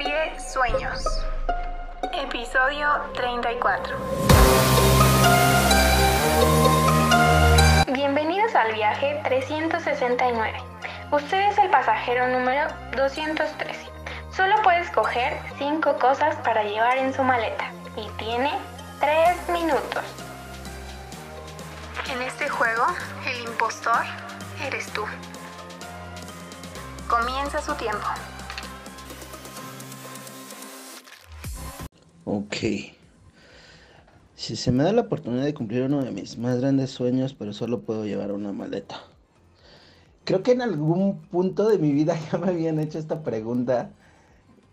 Serie Sueños. Episodio 34. Bienvenidos al viaje 369. Usted es el pasajero número 213. Solo puede escoger 5 cosas para llevar en su maleta y tiene 3 minutos. En este juego, el impostor eres tú. Comienza su tiempo. Ok. Si se me da la oportunidad de cumplir uno de mis más grandes sueños, pero solo puedo llevar una maleta. Creo que en algún punto de mi vida ya me habían hecho esta pregunta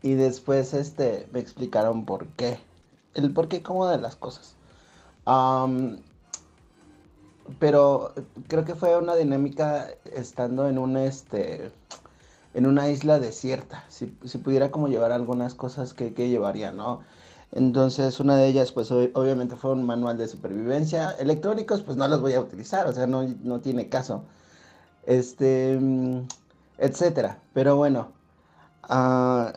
y después este, me explicaron por qué. El por qué cómo de las cosas. pero creo que fue una dinámica estando en un este en una isla desierta. Si, pudiera como llevar algunas cosas que, que llevaría, ¿no? Entonces, una de ellas, pues obviamente fue un manual de supervivencia. Electrónicos, pues no los voy a utilizar, o sea, no, no tiene caso. Este, mm, etcétera. Pero bueno, uh,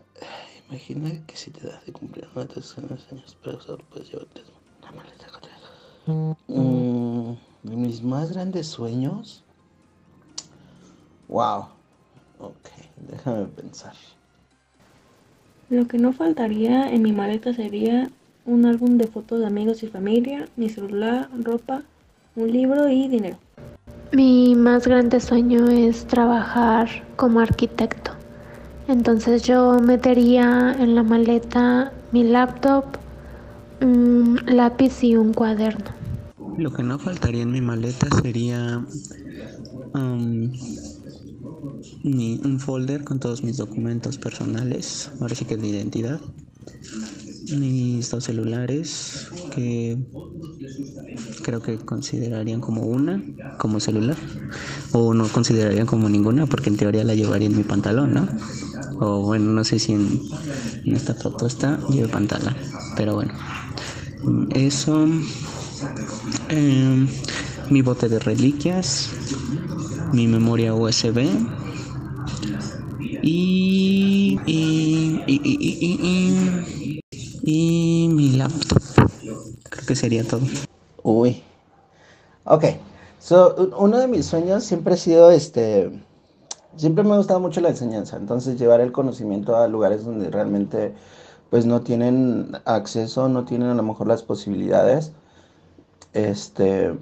imagina que si te das de cumplir uno de tus años, pero solo puedes llevarte una maleta mm, mis más grandes sueños. Wow. Ok, déjame pensar. Lo que no faltaría en mi maleta sería un álbum de fotos de amigos y familia, mi celular, ropa, un libro y dinero. Mi más grande sueño es trabajar como arquitecto. Entonces yo metería en la maleta mi laptop, un lápiz y un cuaderno. Lo que no faltaría en mi maleta sería um, un folder con todos mis documentos personales, ahora sí que de identidad, mis dos celulares que creo que considerarían como una, como celular, o no considerarían como ninguna porque en teoría la llevaría en mi pantalón, ¿no? O bueno, no sé si en, esta propuesta lleve pantalón, pero bueno, eso, em, mi bote de reliquias, mi memoria USB, y, y, y, y, mi laptop. Creo que sería todo. Uy. Ok. So, uno de mis sueños siempre ha sido este. Siempre me ha gustado mucho la enseñanza. Entonces, llevar el conocimiento a lugares donde realmente pues no tienen acceso, no tienen a lo mejor las posibilidades. Este.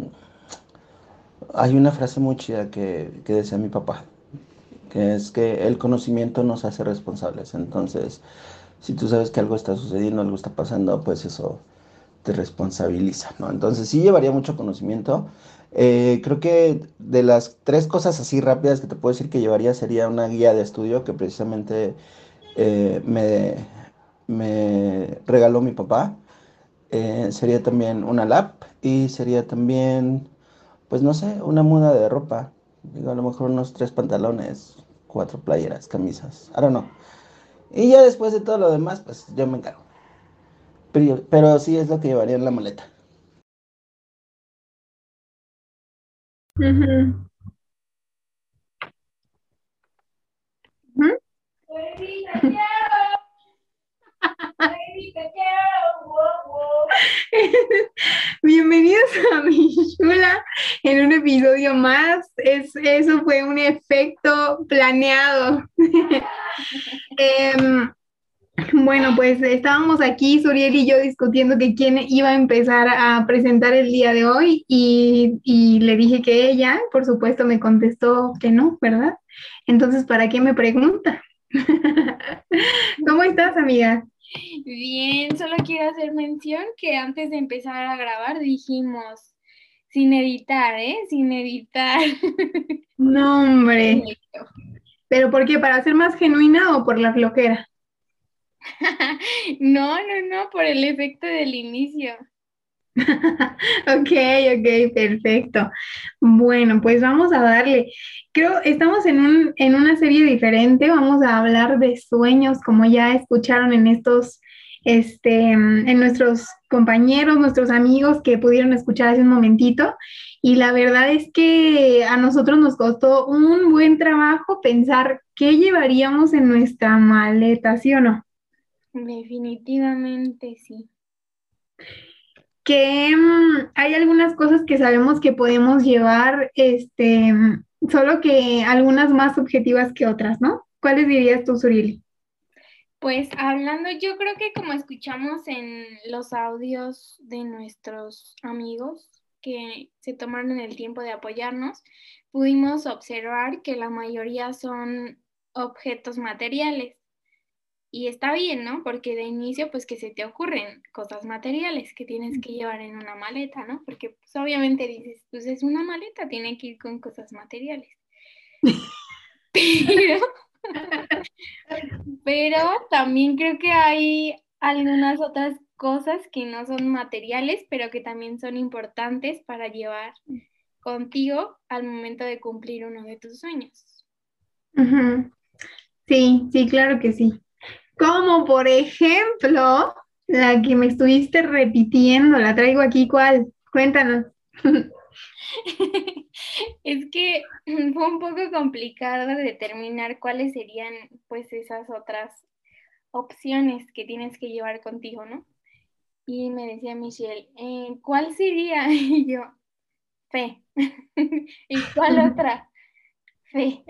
Hay una frase muy chida que, que decía mi papá que es que el conocimiento nos hace responsables. Entonces, si tú sabes que algo está sucediendo, algo está pasando, pues eso te responsabiliza, ¿no? Entonces sí llevaría mucho conocimiento. Eh, creo que de las tres cosas así rápidas que te puedo decir que llevaría sería una guía de estudio que precisamente eh, me, me, regaló mi papá. Eh, sería también una lap y sería también, pues no sé, una muda de ropa. Digo, a lo mejor unos tres pantalones, cuatro playeras, camisas. I don't know. Y ya después de todo lo demás, pues yo me encargo. Pero, pero sí es lo que llevaría en la maleta. Bienvenidos a mi chula en un episodio más. Es, eso fue un efecto planeado. Em, bueno, pues estábamos aquí, Suriel y yo, discutiendo que quién iba a empezar a presentar el día de hoy y, le dije que ella, por supuesto, me contestó que no, ¿verdad? Entonces, ¿para qué me pregunta? ¿Cómo estás, amiga? Bien, solo quiero hacer mención que antes de empezar a grabar dijimos sin editar, ¿eh? Sin editar. No, hombre. ¿Pero por qué? ¿Para ser más genuina o por la flojera? no, no, no, por el efecto del inicio. Ok, ok, perfecto. Bueno, pues vamos a darle. Creo, estamos en, un, en una serie diferente, vamos a hablar de sueños, como ya escucharon en estos, este, en nuestros compañeros, nuestros amigos que pudieron escuchar hace un momentito. Y la verdad es que a nosotros nos costó un buen trabajo pensar qué llevaríamos en nuestra maleta, ¿sí o no? Definitivamente sí. Que mm, hay algunas cosas que sabemos que podemos llevar, este, mm, solo que algunas más subjetivas que otras, ¿no? ¿Cuáles dirías tú, Surili? Pues hablando, yo creo que como escuchamos en los audios de nuestros amigos que se tomaron el tiempo de apoyarnos, pudimos observar que la mayoría son objetos materiales. Y está bien, ¿no? Porque de inicio, pues que se te ocurren cosas materiales que tienes que llevar en una maleta, ¿no? Porque pues obviamente dices, pues es una maleta, tiene que ir con cosas materiales. Pero, pero también creo que hay algunas otras cosas que no son materiales, pero que también son importantes para llevar contigo al momento de cumplir uno de tus sueños. Sí, sí, claro que sí. Como por ejemplo, la que me estuviste repitiendo, la traigo aquí, ¿cuál? Cuéntanos. es que fue un poco complicado determinar cuáles serían pues esas otras opciones que tienes que llevar contigo, ¿no? Y me decía Michelle, eh, ¿cuál sería? Y yo, fe. ¿Y cuál otra? Fe.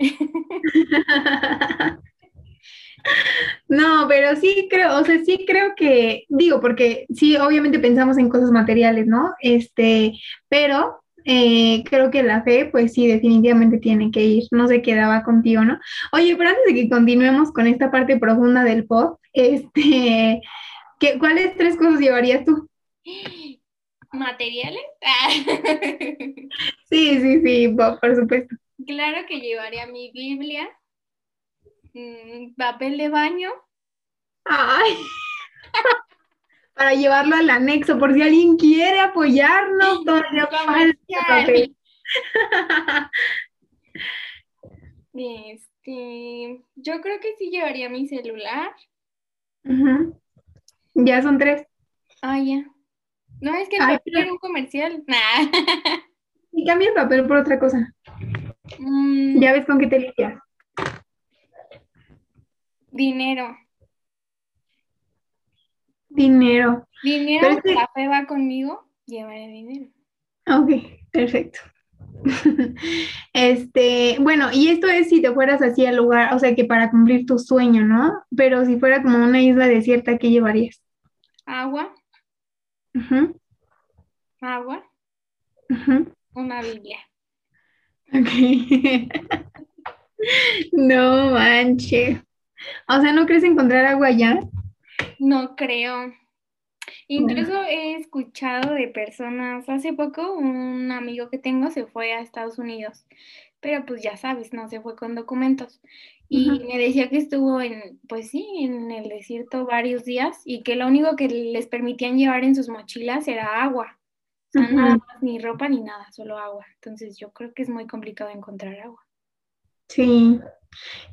No, pero sí creo, o sea, sí creo que, digo, porque sí, obviamente pensamos en cosas materiales, ¿no? Este, pero eh, creo que la fe, pues sí, definitivamente tiene que ir, no se quedaba contigo, ¿no? Oye, pero antes de que continuemos con esta parte profunda del pop, este, ¿qué, ¿cuáles tres cosas llevarías tú? ¿Materiales? sí, sí, sí, por supuesto. Claro que llevaría mi Biblia, papel de baño. Ay. Para llevarlo al anexo, por si alguien quiere apoyarnos, papel. Este, yo creo que sí llevaría mi celular. Ya son tres. Ah, ya. No, es que el papel era un comercial. Y cambia el papel por otra cosa. Mm. Ya ves con qué te limpias. Dinero. Dinero. Dinero, la fe va conmigo, llevaré dinero. Ok, perfecto. Este, bueno, y esto es si te fueras así al lugar, o sea, que para cumplir tu sueño, ¿no? Pero si fuera como una isla desierta, ¿qué llevarías? Agua. Agua. Una Biblia. Ok. no manches. O sea, ¿no crees encontrar agua allá? No creo. Incluso he escuchado de personas, hace poco un amigo que tengo se fue a Estados Unidos, pero pues ya sabes, no se fue con documentos. Y me decía que estuvo en, pues sí, en el desierto varios días y que lo único que les permitían llevar en sus mochilas era agua. O sea, nada más, ni ropa ni nada, solo agua. Entonces yo creo que es muy complicado encontrar agua. Sí.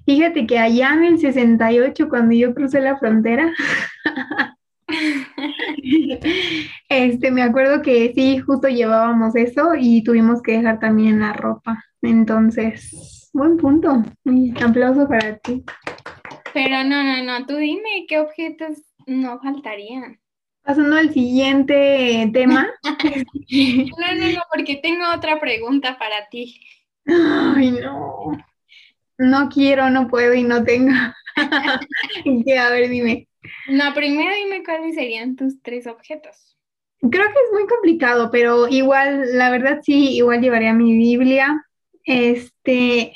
Fíjate que allá en el 68, cuando yo crucé la frontera, este, me acuerdo que sí, justo llevábamos eso y tuvimos que dejar también la ropa. Entonces, buen punto. Aplauso para ti. Pero no, no, no, tú dime qué objetos no faltarían. Pasando al siguiente tema. no, no, no, porque tengo otra pregunta para ti. Ay, no. No quiero, no puedo y no tengo. a ver, dime. No, primero dime cuáles serían tus tres objetos. Creo que es muy complicado, pero igual, la verdad sí, igual llevaría mi Biblia. Este,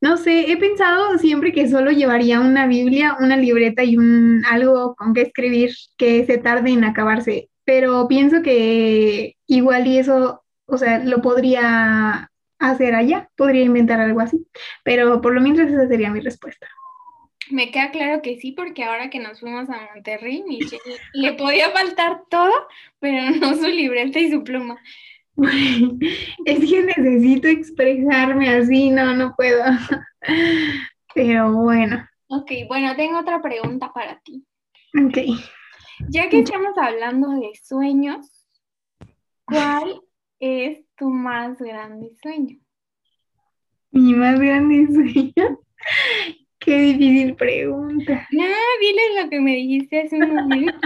no sé, he pensado siempre que solo llevaría una Biblia, una libreta y un algo con que escribir que se tarde en acabarse, pero pienso que igual y eso, o sea, lo podría hacer allá, podría inventar algo así, pero por lo menos esa sería mi respuesta. Me queda claro que sí, porque ahora que nos fuimos a Monterrey, le podía faltar todo, pero no su libreta y su pluma. Es que necesito expresarme así, no, no puedo. Pero bueno. Ok, bueno, tengo otra pregunta para ti. Ok. Ya que estamos hablando de sueños, ¿cuál es tu más grande sueño? Mi más grande sueño. ¿Qué difícil pregunta. No, dile lo que me dijiste hace un momento.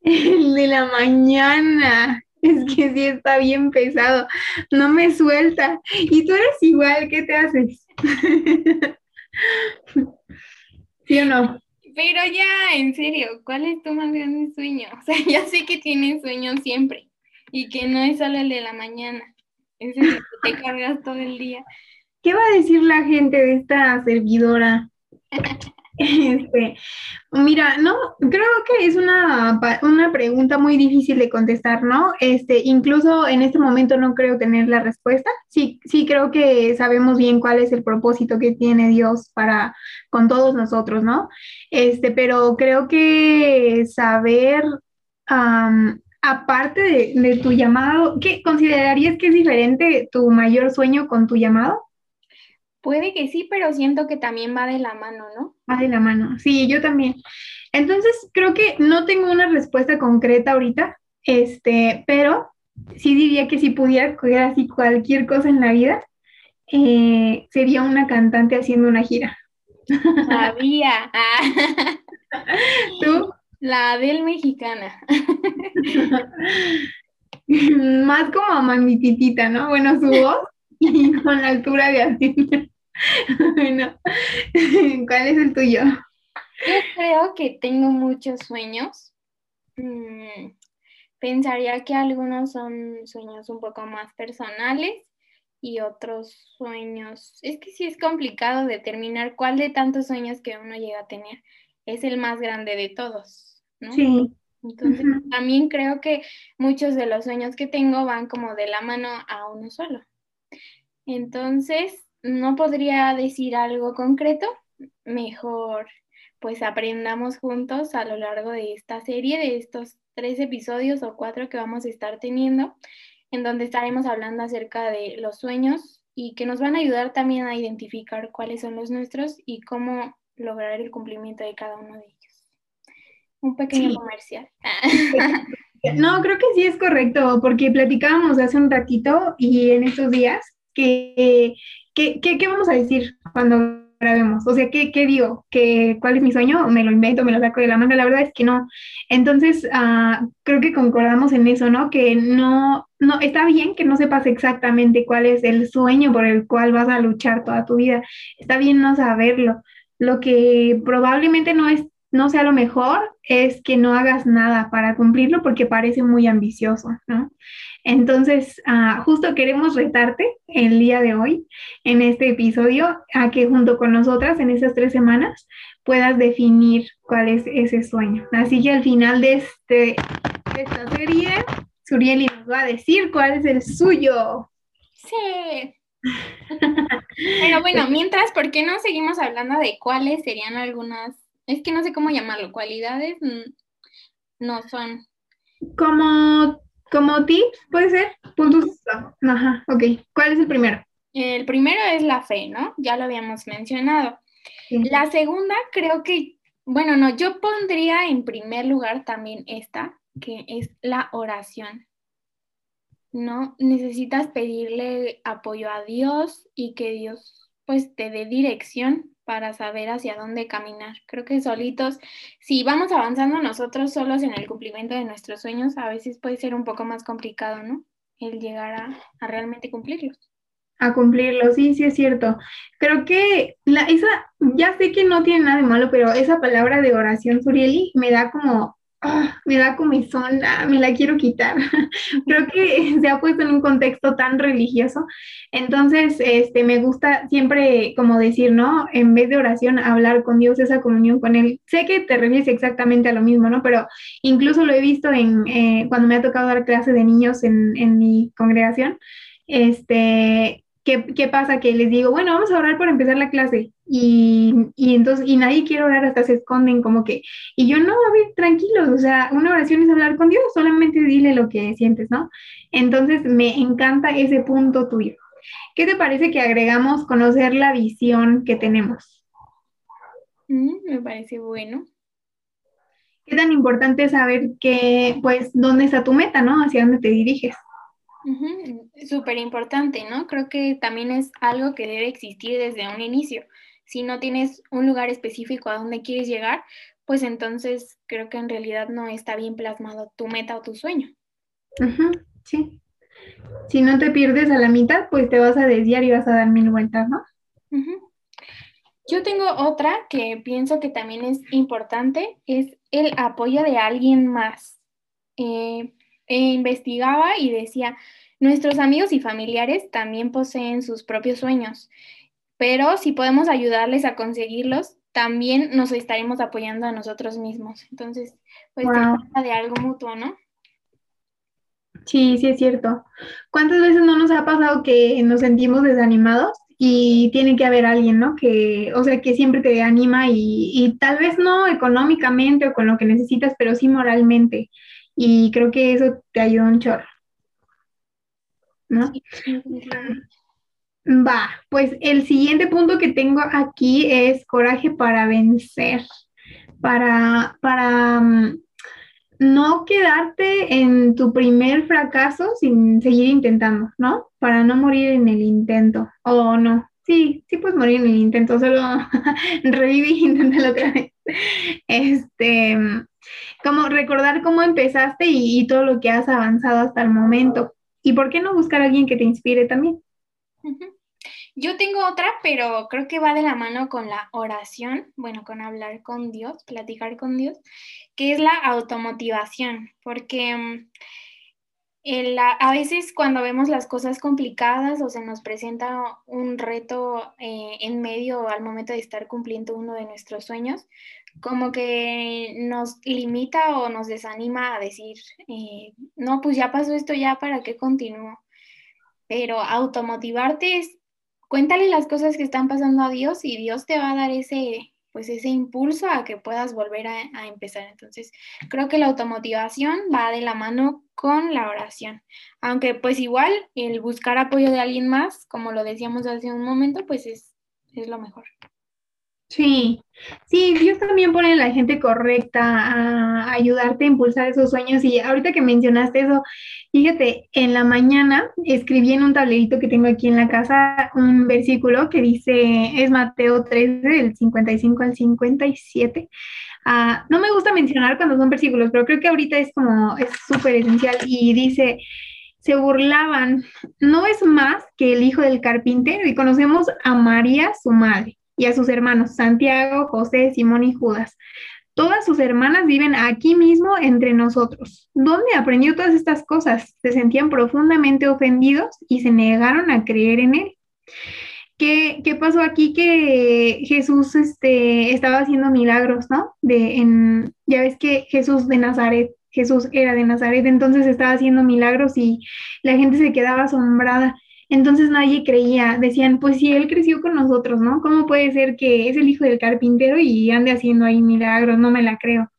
El de la mañana. Es que sí está bien pesado. No me suelta. Y tú eres igual, ¿qué te haces? ¿Sí o no? Pero ya, en serio, ¿cuál es tu más grande sueño? O sea, ya sé que tienes sueños siempre y que no es solo el de la mañana. Es el que te cargas todo el día. ¿Qué va a decir la gente de esta servidora? Este, mira, no, creo que es una, una pregunta muy difícil de contestar, ¿no? Este, incluso en este momento no creo tener la respuesta. Sí, sí creo que sabemos bien cuál es el propósito que tiene Dios para con todos nosotros, ¿no? Este, pero creo que saber, aparte de, de tu llamado, ¿qué considerarías que es diferente tu mayor sueño con tu llamado? Puede que sí, pero siento que también va de la mano, ¿no? Va de la mano, sí, yo también. Entonces, creo que no tengo una respuesta concreta ahorita, este, pero sí diría que si pudiera así cualquier cosa en la vida, eh, sería una cantante haciendo una gira. Sabía. ¿Tú? La del mexicana. Más como mamititita, ¿no? Bueno, su voz y con la altura de así. bueno, ¿cuál es el tuyo? Yo creo que tengo muchos sueños. Mm, pensaría que algunos son sueños un poco más personales y otros sueños. Es que sí es complicado determinar cuál de tantos sueños que uno llega a tener es el más grande de todos, ¿no? Sí. Entonces, también creo que muchos de los sueños que tengo van como de la mano a uno solo. Entonces, no podría decir algo concreto, mejor pues aprendamos juntos a lo largo de esta serie, de estos tres episodios o cuatro que vamos a estar teniendo, en donde estaremos hablando acerca de los sueños y que nos van a ayudar también a identificar cuáles son los nuestros y cómo lograr el cumplimiento de cada uno de ellos. Un pequeño comercial. No, creo que sí es correcto, porque platicábamos hace un ratito y en estos días que ¿qué, qué, vamos a decir cuando grabemos? O sea, ¿qué, qué digo? ¿Qué, ¿Cuál es mi sueño? ¿Me lo invento? ¿Me lo saco de la manga? La verdad es que no. Entonces, uh, creo que concordamos en eso, ¿no? Que no, no, está bien que no sepas exactamente cuál es el sueño por el cual vas a luchar toda tu vida. Está bien no saberlo. Lo que probablemente no es no sea lo mejor es que no hagas nada para cumplirlo porque parece muy ambicioso, ¿no? Entonces, uh, justo queremos retarte el día de hoy, en este episodio, a que junto con nosotras en esas tres semanas puedas definir cuál es ese sueño. Así que al final de, este, esta serie, Surieli nos va a decir cuál es el suyo. Sí. Pero bueno, mientras, ¿por qué no seguimos hablando de cuáles serían algunas, es que no sé cómo llamarlo, cualidades mm, no son. Como como tips, puede ser, puntos. Ajá, ok. ¿Cuál es el primero? El primero es la fe, ¿no? Ya lo habíamos mencionado. La segunda, creo que, bueno, no, yo pondría en primer lugar también esta, que es la oración. ¿No? Necesitas pedirle apoyo a Dios y que Dios pues te dé dirección para saber hacia dónde caminar. Creo que solitos, si vamos avanzando nosotros solos en el cumplimiento de nuestros sueños, a veces puede ser un poco más complicado, ¿no? El llegar a, realmente cumplirlos. A cumplirlos, sí, sí es cierto. Creo que la, esa, ya sé que no tiene nada de malo, pero esa palabra de oración, Surieli, me da como Ah, me da comezón, me la quiero quitar. Creo que se ha puesto en un contexto tan religioso. Entonces, este, me gusta siempre como decir, ¿no? En vez de oración, hablar con Dios, esa comunión con Él. Sé que te refieres exactamente a lo mismo, ¿no? Pero incluso lo he visto en, eh, cuando me ha tocado dar clase de niños en, en mi congregación. Este, ¿Qué, pasa? Que les digo, bueno, vamos a orar por empezar la clase. Y, entonces, y nadie quiere orar, hasta se esconden como que, y yo no, a ver, tranquilos, o sea, una oración es hablar con Dios, solamente dile lo que sientes, ¿no? Entonces, me encanta ese punto tuyo. ¿Qué te parece que agregamos conocer la visión que tenemos? Mm, me parece bueno. ¿Qué tan importante saber que, pues, dónde está tu meta, ¿no? Hacia dónde te diriges. Súper importante, ¿no? Creo que también es algo que debe existir desde un inicio. Si no tienes un lugar específico a donde quieres llegar, pues entonces creo que en realidad no está bien plasmado tu meta o tu sueño. sí. Si no te pierdes a la mitad, pues te vas a desviar y vas a dar mil vueltas, ¿no? Yo tengo otra que pienso que también es importante, es el apoyo de alguien más. Eh, e investigaba y decía, nuestros amigos y familiares también poseen sus propios sueños, pero si podemos ayudarles a conseguirlos, también nos estaremos apoyando a nosotros mismos. Entonces, pues se de algo mutuo, ¿no? Sí, sí es cierto. ¿Cuántas veces no nos ha pasado que nos sentimos desanimados y tiene que haber alguien, ¿no? Que, o sea, que siempre te anima y, y tal vez no económicamente o con lo que necesitas, pero sí moralmente. Y creo que eso te ayuda un chorro. ¿No? Va, pues el siguiente punto que tengo aquí es coraje para vencer, para, para mm, no quedarte en tu primer fracaso sin seguir intentando, ¿no? Para no morir en el intento, o no. Sí, sí puedes morir en el intento, solo revive y inténtalo otra vez. Este, como recordar cómo empezaste y, todo lo que has avanzado hasta el momento. ¿Y por qué no buscar a alguien que te inspire también? Yo tengo otra, pero creo que va de la mano con la oración, bueno, con hablar con Dios, platicar con Dios, que es la automotivación, porque a veces cuando vemos las cosas complicadas o se nos presenta un reto eh, en medio al momento de estar cumpliendo uno de nuestros sueños, como que nos limita o nos desanima a decir, eh, no, pues ya pasó esto, ya para qué continúo. Pero automotivarte es, cuéntale las cosas que están pasando a Dios y Dios te va a dar ese, pues ese impulso a que puedas volver a, empezar. Entonces, creo que la automotivación va de la mano con la oración. Aunque pues igual el buscar apoyo de alguien más, como lo decíamos hace un momento, pues es, es lo mejor. Sí, sí, Dios también pone a la gente correcta a ayudarte a impulsar esos sueños. Y ahorita que mencionaste eso, fíjate, en la mañana escribí en un tablerito que tengo aquí en la casa un versículo que dice, es Mateo 13, del 55 al 57. Ah, no me gusta mencionar cuando son versículos, pero creo que ahorita es como, es súper esencial y dice, se burlaban, no es más que el hijo del carpintero y conocemos a María, su madre y a sus hermanos Santiago, José, Simón y Judas. Todas sus hermanas viven aquí mismo entre nosotros. ¿Dónde aprendió todas estas cosas? Se sentían profundamente ofendidos y se negaron a creer en él. ¿Qué, qué pasó aquí? Que Jesús este, estaba haciendo milagros, ¿no? De, en, ya ves que Jesús de Nazaret, Jesús era de Nazaret, entonces estaba haciendo milagros y la gente se quedaba asombrada. Entonces nadie creía, decían, pues si él creció con nosotros, ¿no? ¿Cómo puede ser que es el hijo del carpintero y ande haciendo ahí milagros? No me la creo.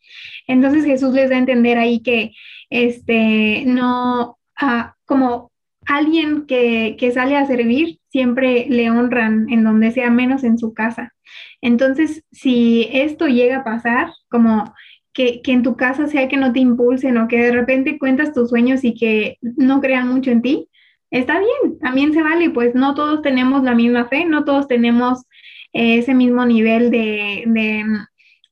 Entonces Jesús les da a entender ahí que, este, no, ah, como alguien que, que sale a servir, siempre le honran en donde sea, menos en su casa. Entonces, si esto llega a pasar, como que, que, en tu casa sea que no te impulsen o que de repente cuentas tus sueños y que no crean mucho en ti, está bien, también se vale, pues no todos tenemos la misma fe, no todos tenemos eh, ese mismo nivel de,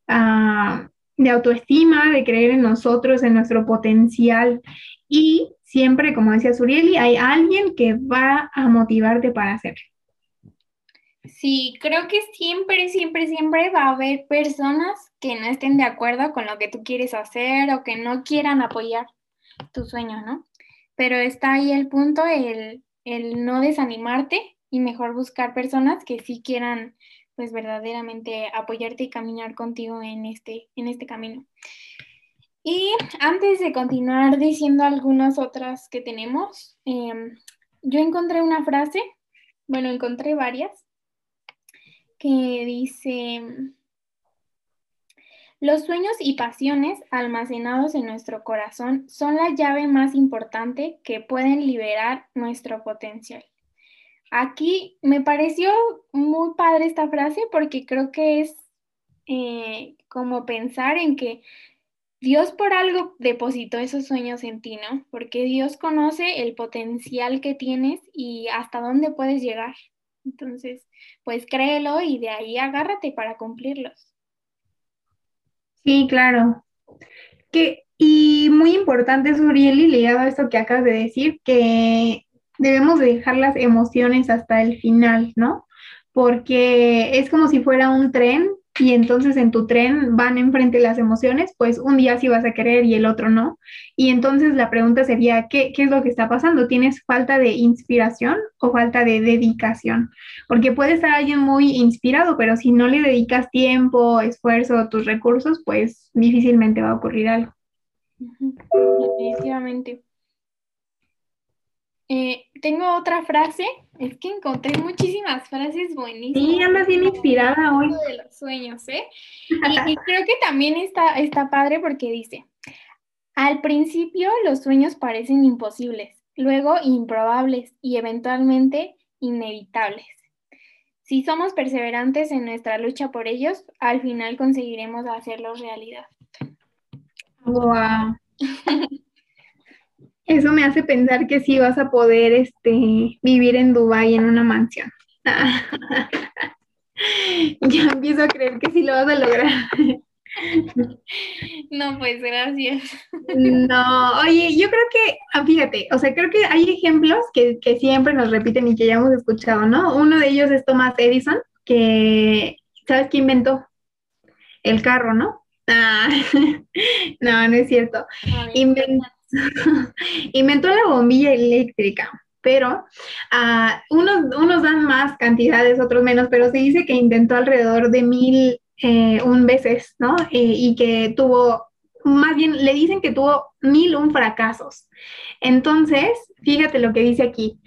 ah, de autoestima, de creer en nosotros, en nuestro potencial. Y siempre, como decía Surieli, hay alguien que va a motivarte para hacerlo. Sí, creo que siempre, siempre, siempre va a haber personas que no estén de acuerdo con lo que tú quieres hacer o que no quieran apoyar tu sueño, ¿no? Pero está ahí el punto, el, no desanimarte y mejor buscar personas que sí quieran pues verdaderamente apoyarte y caminar contigo en este, en este camino. Y antes de continuar diciendo algunas otras que tenemos, em, yo encontré una frase, bueno, encontré varias, que dice, los sueños y pasiones almacenados en nuestro corazón son la llave más importante que pueden liberar nuestro potencial. Aquí me pareció muy padre esta frase porque creo que es eh, como pensar en que Dios por algo depositó esos sueños en ti, ¿no? Porque Dios conoce el potencial que tienes y hasta dónde puedes llegar. Entonces, pues créelo y de ahí agárrate para cumplirlos. Sí, claro. Que, y muy importante, Surieli, ligado a esto que acabas de decir, que debemos dejar las emociones hasta el final, ¿no? Porque es como si fuera un tren y entonces en tu tren van enfrente las emociones, pues un día sí vas a querer y el otro no. Y entonces la pregunta sería, ¿qué, ¿qué, es lo que está pasando? ¿Tienes falta de inspiración o falta de dedicación? Porque puede estar alguien muy inspirado, pero si no le dedicas tiempo, esfuerzo, tus recursos, pues difícilmente va a ocurrir algo. Definitivamente. Eh, tengo otra frase, es que encontré muchísimas frases buenísimas. Sí, andas bien inspirada hoy. De los sueños, ¿eh? Y, creo que también está, está padre porque dice, al principio los sueños parecen imposibles, luego improbables y eventualmente inevitables. Si somos perseverantes en nuestra lucha por ellos, al final conseguiremos hacerlos realidad. Wow. Eso me hace pensar que sí vas a poder este, vivir en Dubái en una mansión. ya empiezo a creer que sí lo vas a lograr. No, pues gracias. No, oye, yo creo que, ah, fíjate, o sea, creo que hay ejemplos que, que, siempre nos repiten y que ya hemos escuchado, ¿no? Uno de ellos es Thomas Edison, que, ¿sabes qué inventó? El carro, ¿no? Ah, no, no es cierto. Inventó Inventó la bombilla eléctrica, pero uh, unos, unos, dan más cantidades, otros menos, pero se dice que intentó alrededor de mil eh, un veces, ¿no? Y que tuvo, más bien le dicen que tuvo mil un fracasos. Entonces, fíjate lo que dice aquí.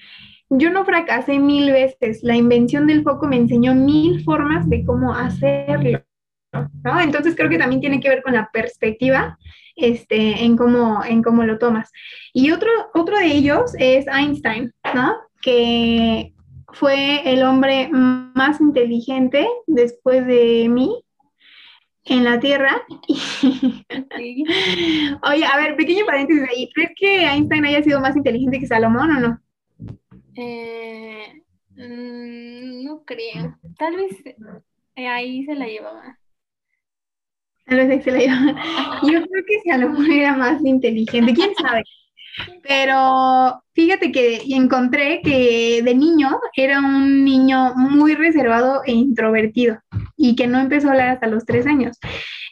Yo no fracasé mil veces. La invención del foco me enseñó mil formas de cómo hacerlo. ¿No? Entonces creo que también tiene que ver con la perspectiva este, en, cómo, en cómo lo tomas. Y otro, otro de ellos es Einstein, ¿no? Que fue el hombre más inteligente después de mí en la Tierra. Oye, a ver, pequeño paréntesis ahí. ¿Crees que Einstein haya sido más inteligente que Salomón o no? Eh, mm, no creo. Tal vez ahí se la llevaba. Tal vez Yo creo que Salomón era más inteligente, quién sabe. Pero fíjate que encontré que de niño era un niño muy reservado e introvertido y que no empezó a hablar hasta los tres años.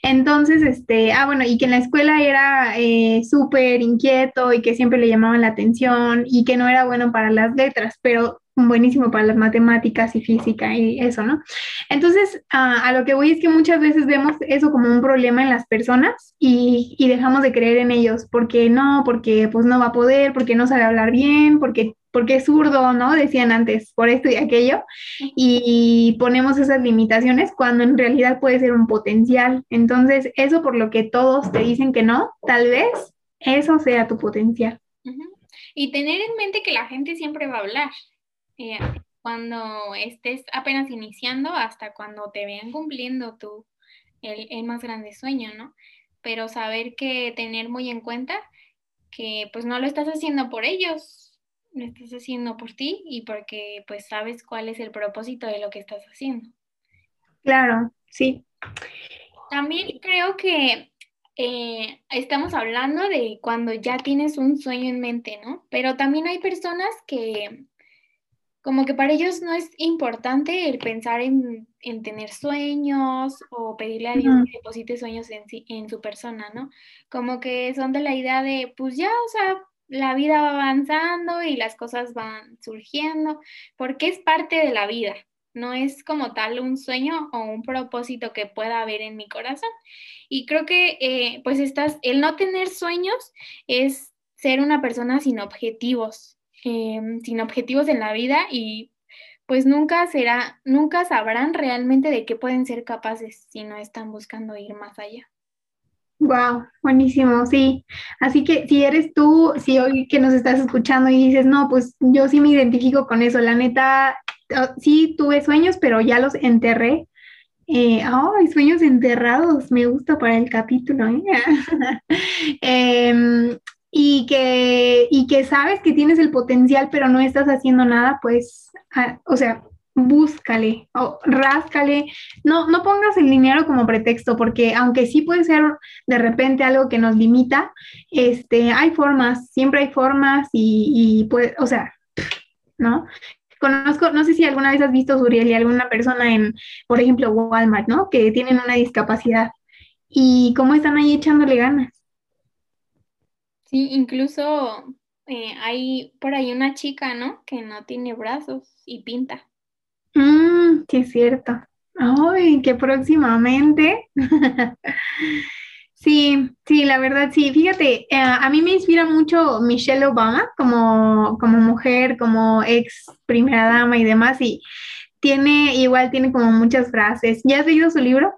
Entonces, este, ah, bueno, y que en la escuela era eh, súper inquieto y que siempre le llamaban la atención y que no era bueno para las letras, pero buenísimo para las matemáticas y física y eso, ¿no? Entonces, a lo que voy es que muchas veces vemos eso como un problema en las personas y, y, dejamos de creer en ellos, porque no, porque pues no va a poder, porque no sabe hablar bien, porque, porque es zurdo, ¿no? Decían antes, por esto y aquello, y ponemos esas limitaciones cuando en realidad puede ser un potencial. Entonces, eso por lo que todos te dicen que no, tal vez eso sea tu potencial. Y tener en mente que la gente siempre va a hablar. Eh, cuando estés apenas iniciando hasta cuando te vean cumpliendo tu, el, el, más grande sueño, ¿no? Pero saber que tener muy en cuenta que pues no lo estás haciendo por ellos, lo estás haciendo por ti y porque pues sabes cuál es el propósito de lo que estás haciendo. Claro, sí. También creo que eh, estamos hablando de cuando ya tienes un sueño en mente, ¿no? Pero también hay personas que como que para ellos no es importante el pensar en, tener sueños o pedirle a Dios que deposite sueños en, en su persona, ¿no? Como que son de la idea de, pues ya, o sea, la vida va avanzando y las cosas van surgiendo, porque es parte de la vida, no es como tal un sueño o un propósito que pueda haber en mi corazón. Y creo que, eh, pues, estás, el no tener sueños es ser una persona sin objetivos, Em, sin objetivos en la vida y pues nunca será, nunca sabrán realmente de qué pueden ser capaces si no están buscando ir más allá. Wow, buenísimo, sí. Así que si eres tú, si hoy que nos estás escuchando y dices, no, pues yo sí me identifico con eso, la neta, oh, sí tuve sueños, pero ya los enterré, Eh, ¡Ay, sueños enterrados! Me gusta para el capítulo. ¿eh? Em, y, que, y que sabes que tienes el potencial, pero no estás haciendo nada, pues, ah, o sea, búscale o ráscale. No, no pongas el dinero como pretexto, porque aunque sí puede ser de repente algo que nos limita, este, hay formas, siempre hay formas y, y pues, o sea, ¿no? Conozco, no sé si alguna vez has visto, Suriel, y alguna persona en, por ejemplo, Walmart, ¿no? Que tienen una discapacidad y cómo están ahí echándole ganas. Sí, incluso eh, hay por ahí una chica, ¿no? Que no tiene brazos y pinta. Mmm, sí es cierto. Ay, que próximamente. Sí, sí, la verdad, sí. Fíjate, eh, a mí me inspira mucho Michelle Obama como, como mujer, como ex primera dama y demás, y tiene, igual tiene como muchas frases. ¿Ya has leído su libro?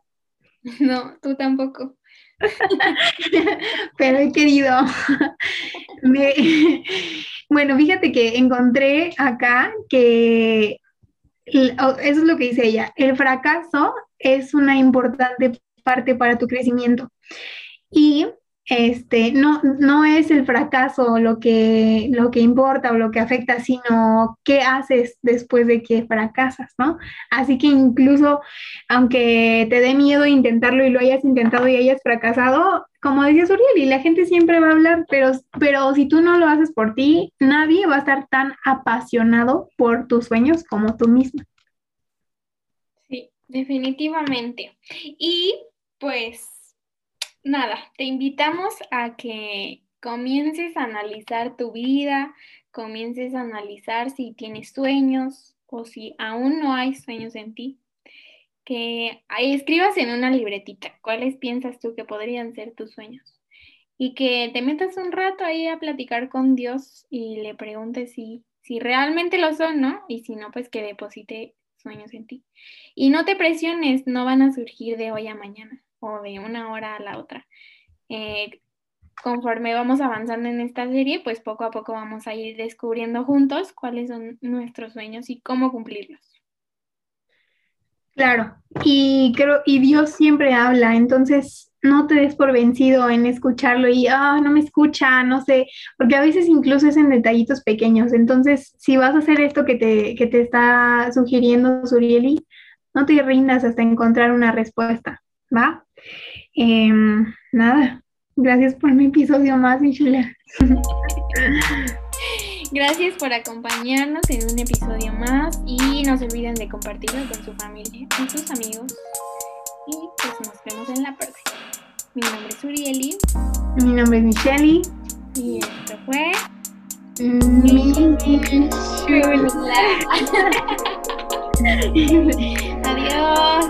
No, tú tampoco. Pero he querido. Bueno, fíjate que encontré acá que eso es lo que dice ella, el fracaso es una importante parte para tu crecimiento. Y este, no, no es el fracaso lo que, lo que importa o lo que afecta, sino qué haces después de que fracasas, ¿no? Así que incluso aunque te dé miedo intentarlo y lo hayas intentado y hayas fracasado, como decía Suriel, y la gente siempre va a hablar, pero, pero si tú no lo haces por ti, nadie va a estar tan apasionado por tus sueños como tú misma. Sí, definitivamente. Y pues nada, te invitamos a que comiences a analizar tu vida, comiences a analizar si tienes sueños o si aún no hay sueños en ti, que escribas en una libretita cuáles piensas tú que podrían ser tus sueños y que te metas un rato ahí a platicar con Dios y le preguntes si, si realmente lo son, ¿no? Y si no, pues que deposite sueños en ti. Y no te presiones, no van a surgir de hoy a mañana o de una hora a la otra. Eh, conforme vamos avanzando en esta serie, pues poco a poco vamos a ir descubriendo juntos cuáles son nuestros sueños y cómo cumplirlos. Claro, y creo, y Dios siempre habla, entonces no te des por vencido en escucharlo y, ah, no me escucha, no sé, porque a veces incluso es en detallitos pequeños, entonces si vas a hacer esto que te, que te está sugiriendo Surieli, no te rindas hasta encontrar una respuesta, ¿va? Em, nada, gracias por mi episodio más, Michelle. Gracias por acompañarnos en un episodio más y no se olviden de compartirlo con su familia, con sus amigos. Y pues nos vemos en la próxima. Mi nombre es Urieli. Mi nombre es Michelle. Y esto fue. Mi Adiós.